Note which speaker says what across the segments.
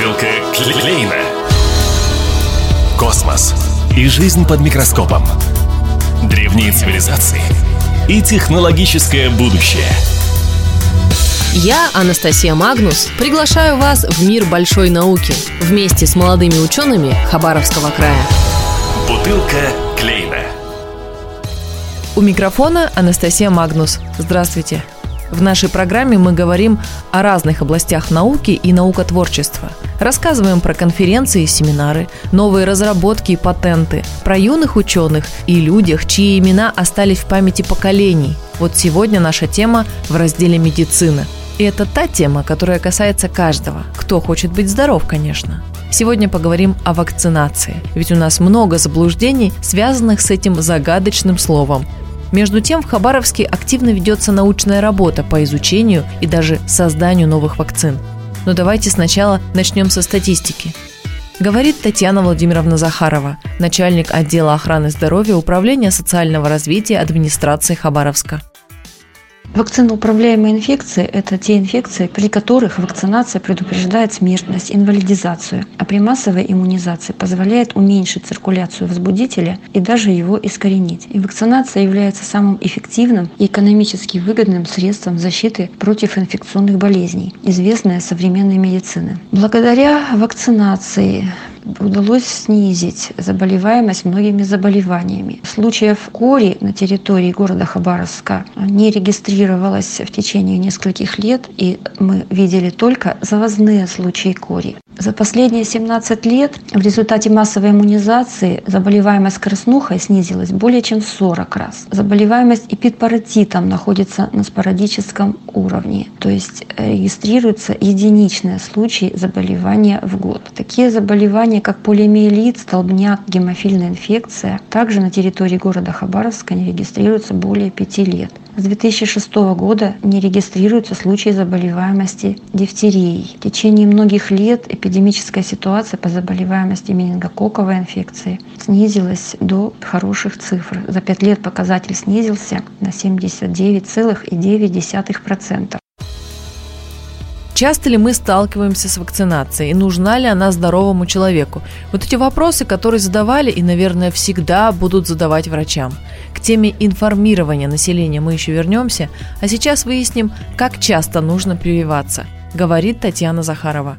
Speaker 1: Бутылка Клейна. Космос и жизнь под микроскопом. Древние цивилизации и технологическое будущее.
Speaker 2: Я, Анастасия Магнус, приглашаю вас в мир большой науки вместе с молодыми учеными Хабаровского края.
Speaker 1: Бутылка Клейна.
Speaker 3: У микрофона Анастасия Магнус. Здравствуйте. В нашей программе мы говорим о разных областях науки и наукотворчества. Рассказываем про конференции и семинары, новые разработки и патенты, про юных ученых и людях, чьи имена остались в памяти поколений. Вот сегодня наша тема в разделе «Медицина». И это та тема, которая касается каждого, кто хочет быть здоров, конечно. Сегодня поговорим о вакцинации, ведь у нас много заблуждений, связанных с этим загадочным словом. Между тем в Хабаровске активно ведется научная работа по изучению и даже созданию новых вакцин. Но давайте сначала начнем со статистики. Говорит Татьяна Владимировна Захарова, начальник отдела охраны здоровья Управления социального развития администрации Хабаровска.
Speaker 4: Вакциноуправляемые инфекции – это те инфекции, при которых вакцинация предупреждает смертность, инвалидизацию, а при массовой иммунизации позволяет уменьшить циркуляцию возбудителя и даже его искоренить. И вакцинация является самым эффективным и экономически выгодным средством защиты против инфекционных болезней, известное современной медицины. Благодаря вакцинации удалось снизить заболеваемость многими заболеваниями. Случаев кори на территории города Хабаровска не регистрировалось в течение нескольких лет, и мы видели только завозные случаи кори. За последние 17 лет в результате массовой иммунизации заболеваемость краснухой снизилась более чем в 40 раз. Заболеваемость эпидпаратитом находится на спорадическом уровне, то есть регистрируются единичные случаи заболевания в год. Такие заболевания, как полиомиелит, столбняк, гемофильная инфекция, также на территории города Хабаровска не регистрируются более пяти лет. С 2006 года не регистрируются случаи заболеваемости дифтерией. В течение многих лет эпидемическая ситуация по заболеваемости менингококковой инфекции снизилась до хороших цифр. За пять лет показатель снизился на 79,9%.
Speaker 3: Часто ли мы сталкиваемся с вакцинацией и нужна ли она здоровому человеку? Вот эти вопросы, которые задавали и, наверное, всегда будут задавать врачам. К теме информирования населения мы еще вернемся, а сейчас выясним, как часто нужно прививаться, говорит Татьяна Захарова.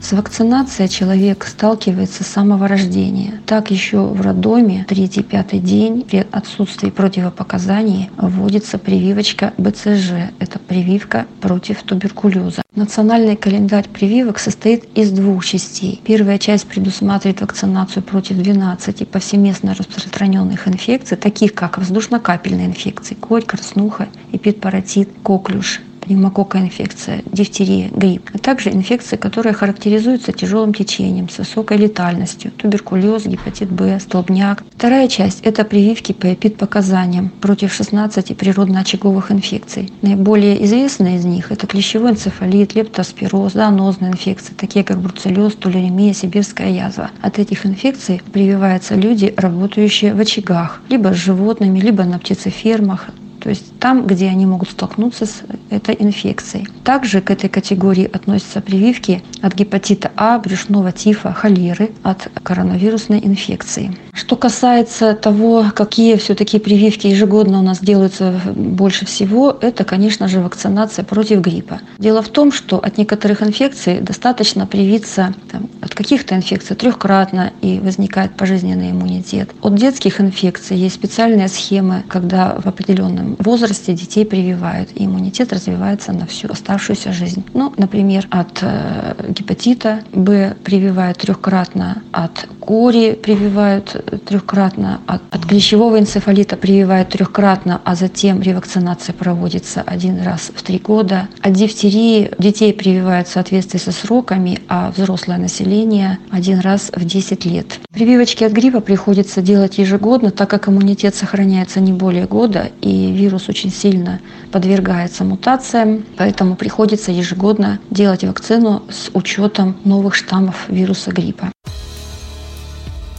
Speaker 4: С вакцинацией человек сталкивается с самого рождения. Так еще в роддоме, третий-пятый день, при отсутствии противопоказаний, вводится прививочка БЦЖ. Это прививка против туберкулеза. Национальный календарь прививок состоит из двух частей. Первая часть предусматривает вакцинацию против 12 повсеместно распространенных инфекций, таких как воздушно-капельные инфекции, корь, краснуха, эпидпаратит, коклюш, пневмококковая инфекция, дифтерия, грипп, а также инфекции, которые характеризуются тяжелым течением с высокой летальностью, туберкулез, гепатит Б, столбняк. Вторая часть – это прививки по эпидпоказаниям против 16 природно-очаговых инфекций. Наиболее известные из них – это клещевой энцефалит, лептоспироз, зоонозные инфекции, такие как бруцеллез, тулеремия, сибирская язва. От этих инфекций прививаются люди, работающие в очагах, либо с животными, либо на птицефермах, то есть там, где они могут столкнуться с этой инфекцией. Также к этой категории относятся прививки от гепатита А, брюшного тифа, холеры, от коронавирусной инфекции. Что касается того, какие все-таки прививки ежегодно у нас делаются больше всего, это, конечно же, вакцинация против гриппа. Дело в том, что от некоторых инфекций достаточно привиться там, от каких-то инфекций трехкратно и возникает пожизненный иммунитет. От детских инфекций есть специальные схемы, когда в определенном возрасте детей прививают, и иммунитет развивается на всю оставшуюся жизнь. Ну, например, от э, гепатита Б прививают трехкратно, от кори прививают трехкратно, от, от клещевого энцефалита прививают трехкратно, а затем ревакцинация проводится один раз в три года. От дифтерии детей прививают в соответствии со сроками, а взрослое население один раз в 10 лет. Прививочки от гриппа приходится делать ежегодно, так как иммунитет сохраняется не более года, и вирус очень сильно подвергается мутациям, поэтому приходится ежегодно делать вакцину с учетом новых штаммов вируса гриппа.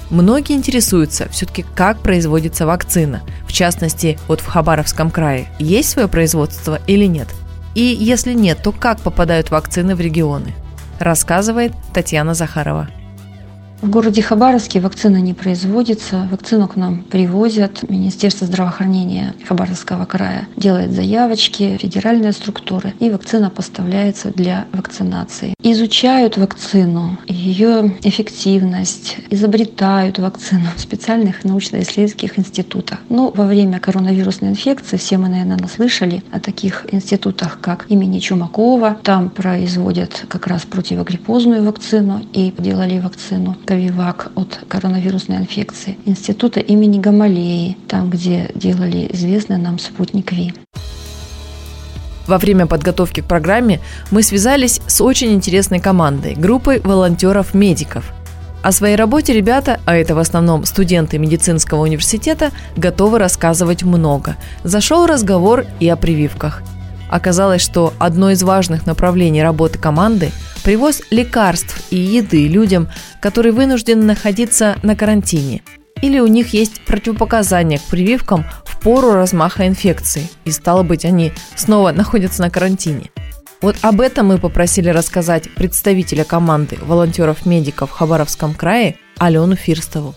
Speaker 3: Многие интересуются все-таки, как производится вакцина. В частности, вот в Хабаровском крае. Есть свое производство или нет? И если нет, то как попадают вакцины в регионы? рассказывает Татьяна Захарова.
Speaker 4: В городе Хабаровске вакцина не производится. Вакцину к нам привозят. Министерство здравоохранения Хабаровского края делает заявочки, федеральные структуры, и вакцина поставляется для вакцинации. Изучают вакцину, ее эффективность, изобретают вакцину в специальных научно-исследовательских институтах. Ну, во время коронавирусной инфекции все мы, наверное, наслышали о таких институтах, как имени Чумакова. Там производят как раз противогриппозную вакцину и делали вакцину Ковивак от коронавирусной инфекции, института имени Гамалеи, там, где делали известный нам спутник ВИ.
Speaker 3: Во время подготовки к программе мы связались с очень интересной командой, группой волонтеров-медиков. О своей работе ребята, а это в основном студенты медицинского университета, готовы рассказывать много. Зашел разговор и о прививках. Оказалось, что одно из важных направлений работы команды – привоз лекарств и еды людям, которые вынуждены находиться на карантине, или у них есть противопоказания к прививкам в пору размаха инфекции, и стало быть, они снова находятся на карантине. Вот об этом мы попросили рассказать представителя команды волонтеров-медиков в Хабаровском крае Алену Фирстову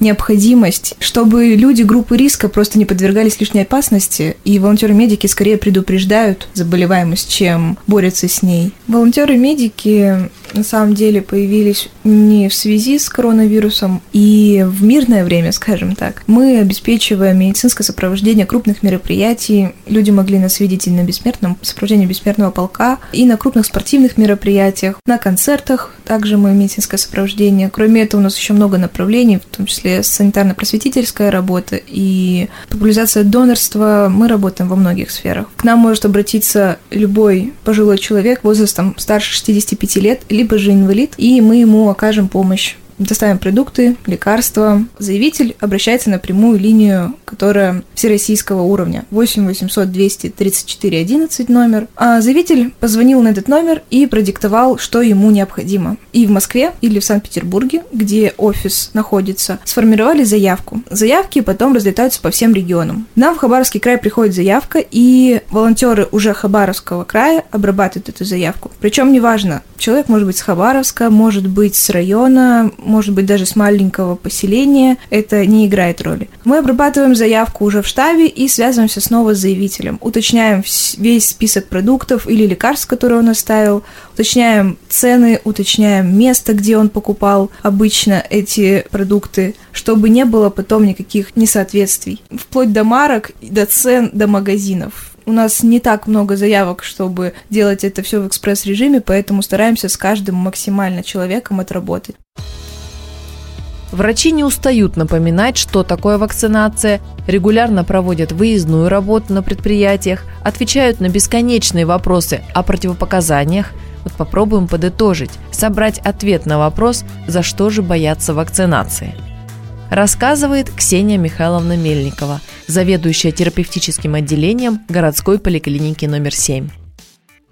Speaker 5: необходимость, чтобы люди группы риска просто не подвергались лишней опасности, и волонтеры-медики скорее предупреждают заболеваемость, чем борются с ней. Волонтеры-медики на самом деле появились не в связи с коронавирусом и в мирное время, скажем так. Мы обеспечиваем медицинское сопровождение крупных мероприятий. Люди могли нас видеть и на бессмертном сопровождении бессмертного полка, и на крупных спортивных мероприятиях, на концертах также мы медицинское сопровождение. Кроме этого, у нас еще много направлений, в том числе санитарно-просветительская работа и популяризация донорства. Мы работаем во многих сферах. К нам может обратиться любой пожилой человек возрастом старше 65 лет, либо же инвалид, и мы ему окажем помощь доставим продукты, лекарства. Заявитель обращается на прямую линию, которая всероссийского уровня. 8 800 200 34 11 номер. А заявитель позвонил на этот номер и продиктовал, что ему необходимо. И в Москве или в Санкт-Петербурге, где офис находится, сформировали заявку. Заявки потом разлетаются по всем регионам. Нам в Хабаровский край приходит заявка, и волонтеры уже Хабаровского края обрабатывают эту заявку. Причем неважно, человек может быть с Хабаровска, может быть с района, может быть даже с маленького поселения, это не играет роли. Мы обрабатываем заявку уже в штабе и связываемся снова с заявителем. Уточняем весь список продуктов или лекарств, которые он оставил, уточняем цены, уточняем место, где он покупал обычно эти продукты, чтобы не было потом никаких несоответствий. Вплоть до марок, до цен, до магазинов. У нас не так много заявок, чтобы делать это все в экспресс-режиме, поэтому стараемся с каждым максимально человеком отработать.
Speaker 3: Врачи не устают напоминать, что такое вакцинация, регулярно проводят выездную работу на предприятиях, отвечают на бесконечные вопросы о противопоказаниях. Вот попробуем подытожить, собрать ответ на вопрос, за что же боятся вакцинации. Рассказывает Ксения Михайловна Мельникова, заведующая терапевтическим отделением городской поликлиники номер 7.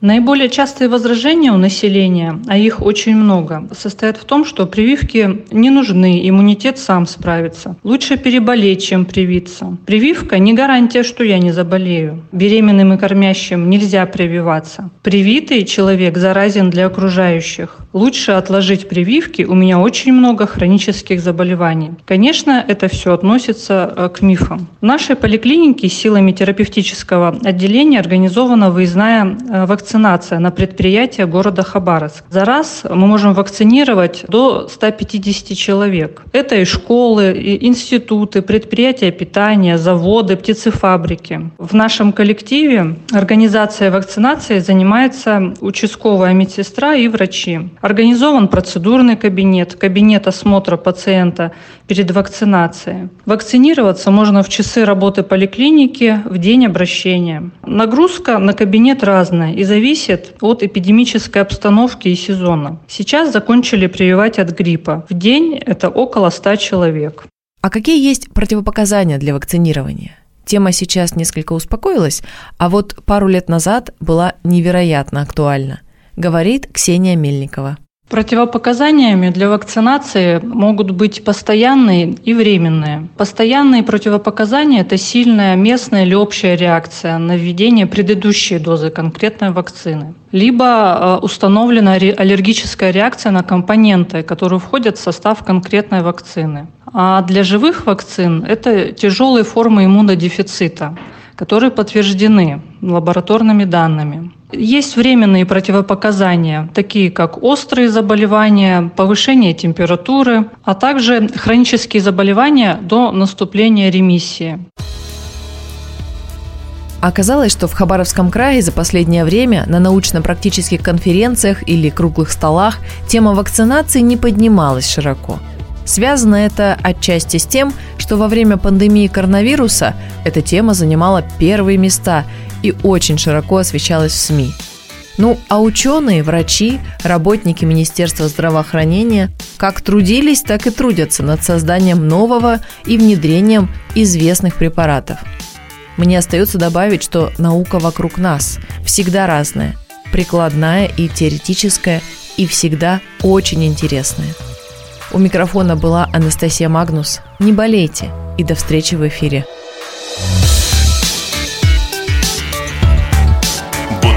Speaker 6: Наиболее частые возражения у населения, а их очень много, состоят в том, что прививки не нужны, иммунитет сам справится. Лучше переболеть, чем привиться. Прививка не гарантия, что я не заболею. Беременным и кормящим нельзя прививаться. Привитый человек заразен для окружающих. Лучше отложить прививки, у меня очень много хронических заболеваний. Конечно, это все относится э, к мифам. В нашей поликлинике силами терапевтического отделения организована выездная э, вакцинация вакцинация на предприятия города Хабаровск. За раз мы можем вакцинировать до 150 человек. Это и школы, и институты, предприятия питания, заводы, птицефабрики. В нашем коллективе организация вакцинации занимается участковая медсестра и врачи. Организован процедурный кабинет, кабинет осмотра пациента перед вакцинацией. Вакцинироваться можно в часы работы поликлиники в день обращения. Нагрузка на кабинет разная и зависит от эпидемической обстановки и сезона. Сейчас закончили прививать от гриппа. В день это около 100 человек.
Speaker 3: А какие есть противопоказания для вакцинирования? Тема сейчас несколько успокоилась, а вот пару лет назад была невероятно актуальна, говорит Ксения Мельникова.
Speaker 6: Противопоказаниями для вакцинации могут быть постоянные и временные. Постоянные противопоказания – это сильная местная или общая реакция на введение предыдущей дозы конкретной вакцины. Либо э, установлена аллергическая реакция на компоненты, которые входят в состав конкретной вакцины. А для живых вакцин это тяжелые формы иммунодефицита которые подтверждены лабораторными данными. Есть временные противопоказания, такие как острые заболевания, повышение температуры, а также хронические заболевания до наступления ремиссии.
Speaker 3: Оказалось, что в Хабаровском крае за последнее время на научно-практических конференциях или круглых столах тема вакцинации не поднималась широко. Связано это отчасти с тем, что во время пандемии коронавируса эта тема занимала первые места и очень широко освещалась в СМИ. Ну, а ученые, врачи, работники Министерства здравоохранения как трудились, так и трудятся над созданием нового и внедрением известных препаратов. Мне остается добавить, что наука вокруг нас всегда разная, прикладная и теоретическая, и всегда очень интересная. У микрофона была Анастасия Магнус. Не болейте и до встречи в эфире.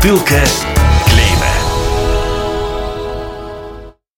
Speaker 1: Бутылка